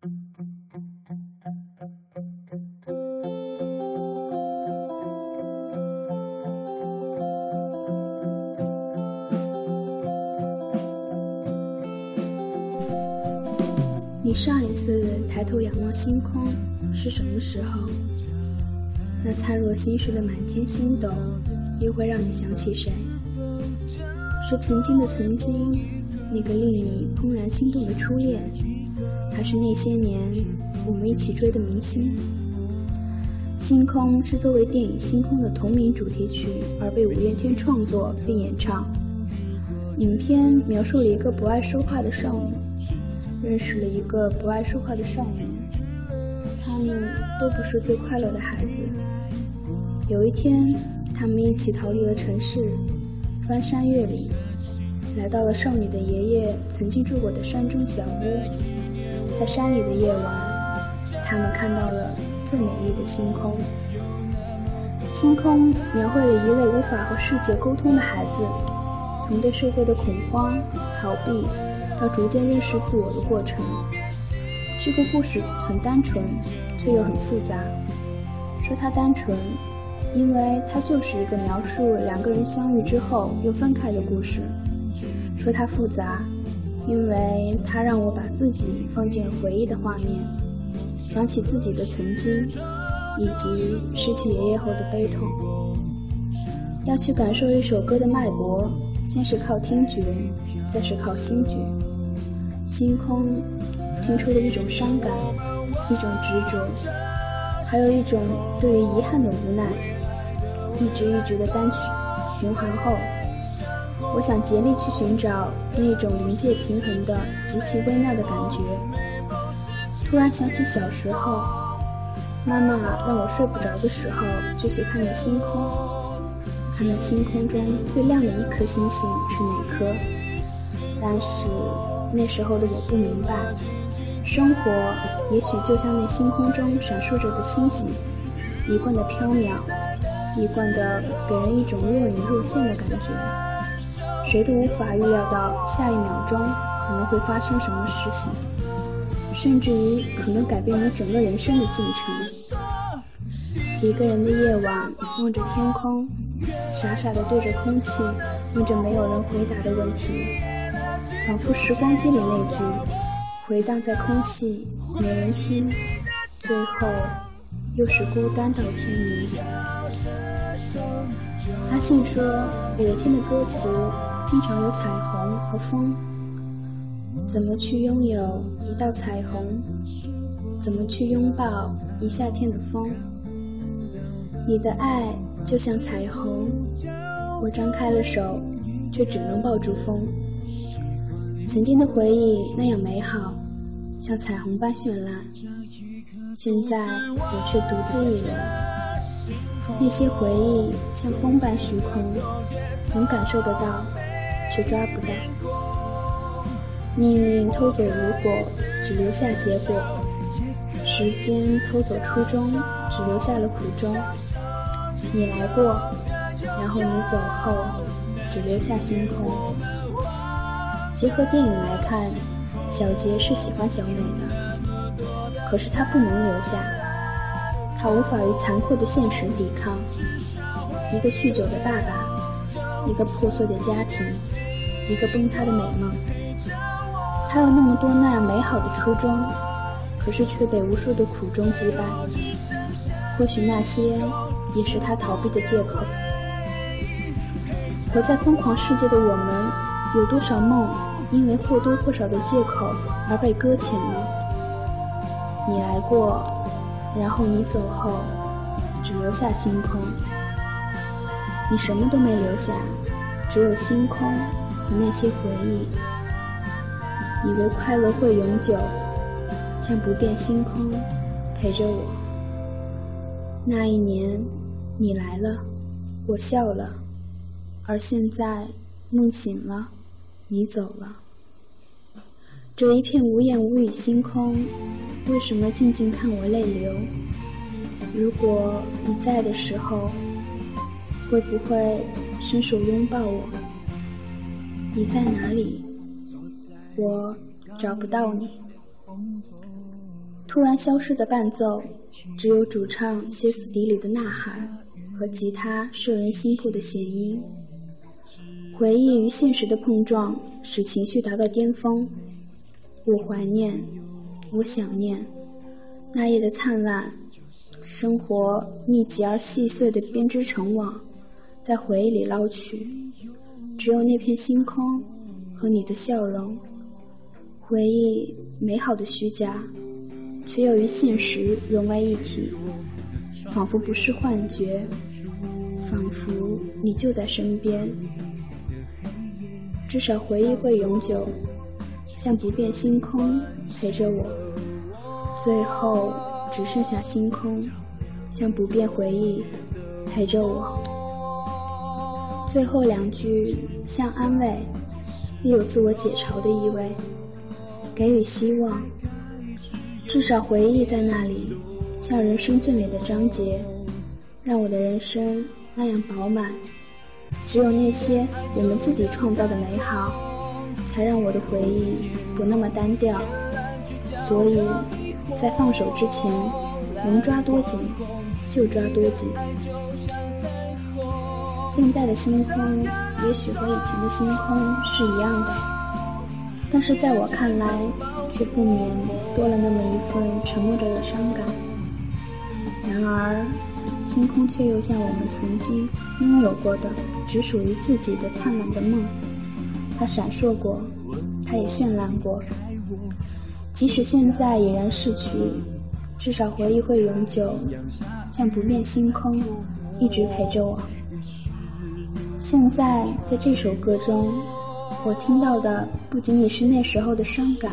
你上一次抬头仰望星空是什么时候？那灿若星矢的满天星斗，又会让你想起谁？是曾经的曾经，那个令你怦然心动的初恋，还是那些年我们一起追的明星？《星空》是作为电影《星空》的同名主题曲而被五月天创作并演唱。影片描述了一个不爱说话的少女。认识了一个不爱说话的少年，他们都不是最快乐的孩子。有一天，他们一起逃离了城市，翻山越岭，来到了少女的爷爷曾经住过的山中小屋。在山里的夜晚，他们看到了最美丽的星空。星空描绘了一类无法和世界沟通的孩子，从对社会的恐慌、逃避。到逐渐认识自我的过程。这个故事很单纯，却又很复杂。说它单纯，因为它就是一个描述两个人相遇之后又分开的故事；说它复杂，因为它让我把自己放进回忆的画面，想起自己的曾经，以及失去爷爷后的悲痛。要去感受一首歌的脉搏，先是靠听觉，再是靠心觉。星空听出了一种伤感，一种执着，还有一种对于遗憾的无奈。一直一直的单曲循环后，我想竭力去寻找那种临界平衡的极其微妙的感觉。突然想起小时候，妈妈让我睡不着的时候就去看那星空，看那星空中最亮的一颗星星是哪颗，但是。那时候的我不明白，生活也许就像那星空中闪烁着的星星，一贯的飘渺，一贯的给人一种若隐若现的感觉。谁都无法预料到下一秒钟可能会发生什么事情，甚至于可能改变你整个人生的进程。一个人的夜晚，望着天空，傻傻的对着空气，问着没有人回答的问题。仿佛时光机里那句，回荡在空气，没人听，最后又是孤单到天明。阿信说，五月天的歌词经常有彩虹和风，怎么去拥有一道彩虹？怎么去拥抱一夏天的风？你的爱就像彩虹，我张开了手，却只能抱住风。曾经的回忆那样美好，像彩虹般绚烂。现在我却独自一人，那些回忆像风般虚空，能感受得到，却抓不到。命运偷走如果，只留下结果；时间偷走初衷，只留下了苦衷。你来过，然后你走后，只留下星空。结合电影来看，小杰是喜欢小美的，可是他不能留下，他无法与残酷的现实抵抗。一个酗酒的爸爸，一个破碎的家庭，一个崩塌的美梦。他有那么多那样美好的初衷，可是却被无数的苦衷击败。或许那些也是他逃避的借口。活在疯狂世界的我们，有多少梦？因为或多或少的借口而被搁浅呢。你来过，然后你走后，只留下星空。你什么都没留下，只有星空和那些回忆。以为快乐会永久，像不变星空陪着我。那一年，你来了，我笑了，而现在，梦醒了。你走了，这一片无言无语星空，为什么静静看我泪流？如果你在的时候，会不会伸手拥抱我？你在哪里？我找不到你。突然消失的伴奏，只有主唱歇斯底里的呐喊和吉他摄人心魄的弦音。回忆与现实的碰撞，使情绪达到巅峰。我怀念，我想念那夜的灿烂。生活密集而细碎的编织成网，在回忆里捞取，只有那片星空和你的笑容。回忆美好的虚假，却又与现实融为一体，仿佛不是幻觉，仿佛你就在身边。至少回忆会永久，像不变星空陪着我。最后。只剩下星空，像不变回忆陪着我。最后两句像安慰，又有自我解嘲的意味，给予希望。至少回忆在那里，像人生最美的章节，让我的人生那样饱满。只有那些我们自己创造的美好，才让我的回忆不那么单调。所以。在放手之前，能抓多紧就抓多紧。现在的星空也许和以前的星空是一样的，但是在我看来，却不免多了那么一份沉默着的伤感。然而，星空却又像我们曾经拥有过的只属于自己的灿烂的梦，它闪烁过，它也绚烂过。即使现在已然逝去，至少回忆会永久，像不变星空，一直陪着我。现在在这首歌中，我听到的不仅仅是那时候的伤感，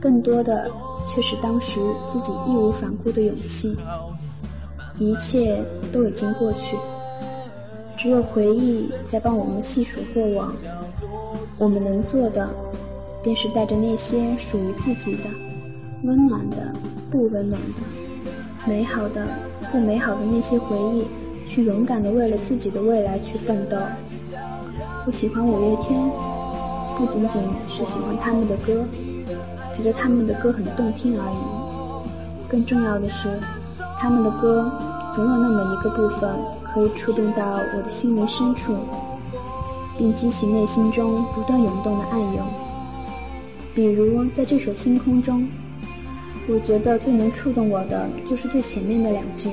更多的却是当时自己义无反顾的勇气。一切都已经过去，只有回忆在帮我们细数过往。我们能做的。便是带着那些属于自己的温暖的、不温暖的、美好的、不美好的那些回忆，去勇敢的为了自己的未来去奋斗。我喜欢五月天，不仅仅是喜欢他们的歌，觉得他们的歌很动听而已。更重要的是，他们的歌总有那么一个部分可以触动到我的心灵深处，并激起内心中不断涌动的暗涌。比如在这首《星空》中，我觉得最能触动我的就是最前面的两句：“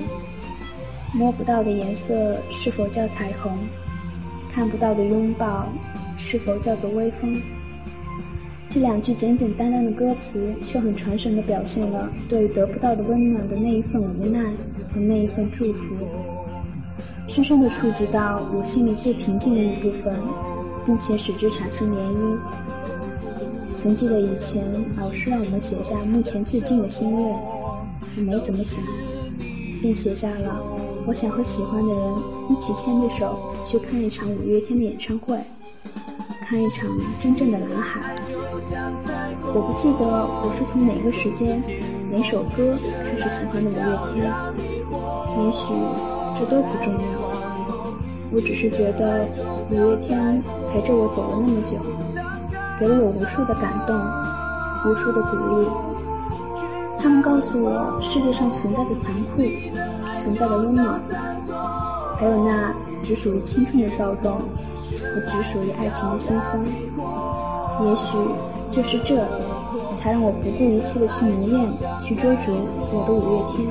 摸不到的颜色是否叫彩虹？看不到的拥抱是否叫做微风？”这两句简简单单的歌词，却很传神地表现了对得不到的温暖的那一份无奈和那一份祝福，深深地触及到我心里最平静的一部分，并且使之产生涟漪。曾记得以前老师让我们写下目前最近的心愿，我没怎么想，便写下了我想和喜欢的人一起牵着手去看一场五月天的演唱会，看一场真正的蓝海。我不记得我是从哪个时间、哪首歌开始喜欢的五月天，也许这都不重要，我只是觉得五月天陪着我走了那么久。给了我无数的感动，无数的鼓励。他们告诉我世界上存在的残酷，存在的温暖，还有那只属于青春的躁动和只属于爱情的心酸。也许就是这，才让我不顾一切的去迷恋，去追逐我的五月天。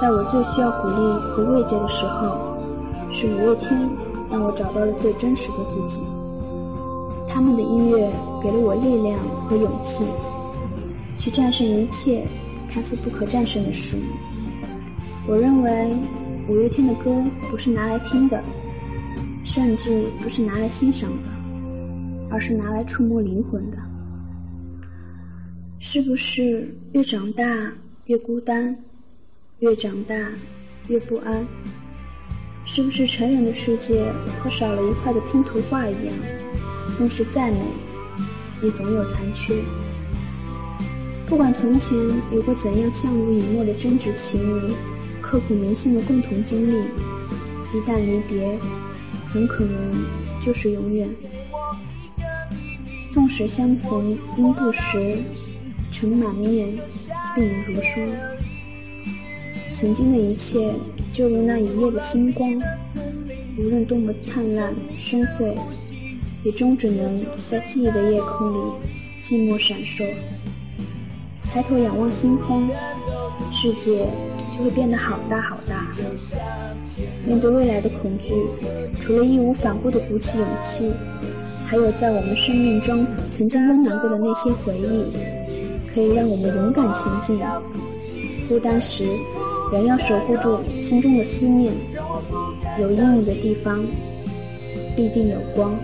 在我最需要鼓励和慰藉的时候，是五月天让我找到了最真实的自己。他们的音乐给了我力量和勇气，去战胜一切看似不可战胜的事。我认为五月天的歌不是拿来听的，甚至不是拿来欣赏的，而是拿来触摸灵魂的。是不是越长大越孤单，越长大越不安？是不是成人的世界和少了一块的拼图画一样？纵使再美，也总有残缺。不管从前有过怎样相濡以沫的真挚情谊，刻骨铭心的共同经历，一旦离别，很可能就是永远。纵使相逢应不识，尘满面，鬓如霜。曾经的一切，就如那一夜的星光，无论多么灿烂深邃，也终只能在记忆的夜空里寂寞闪烁。抬头仰望星空，世界就会变得好大好大。面对未来的恐惧，除了义无反顾的鼓起勇气，还有在我们生命中曾经温暖过的那些回忆，可以让我们勇敢前进。孤单时。人要守护住心中的思念，有阴影的地方必定有光。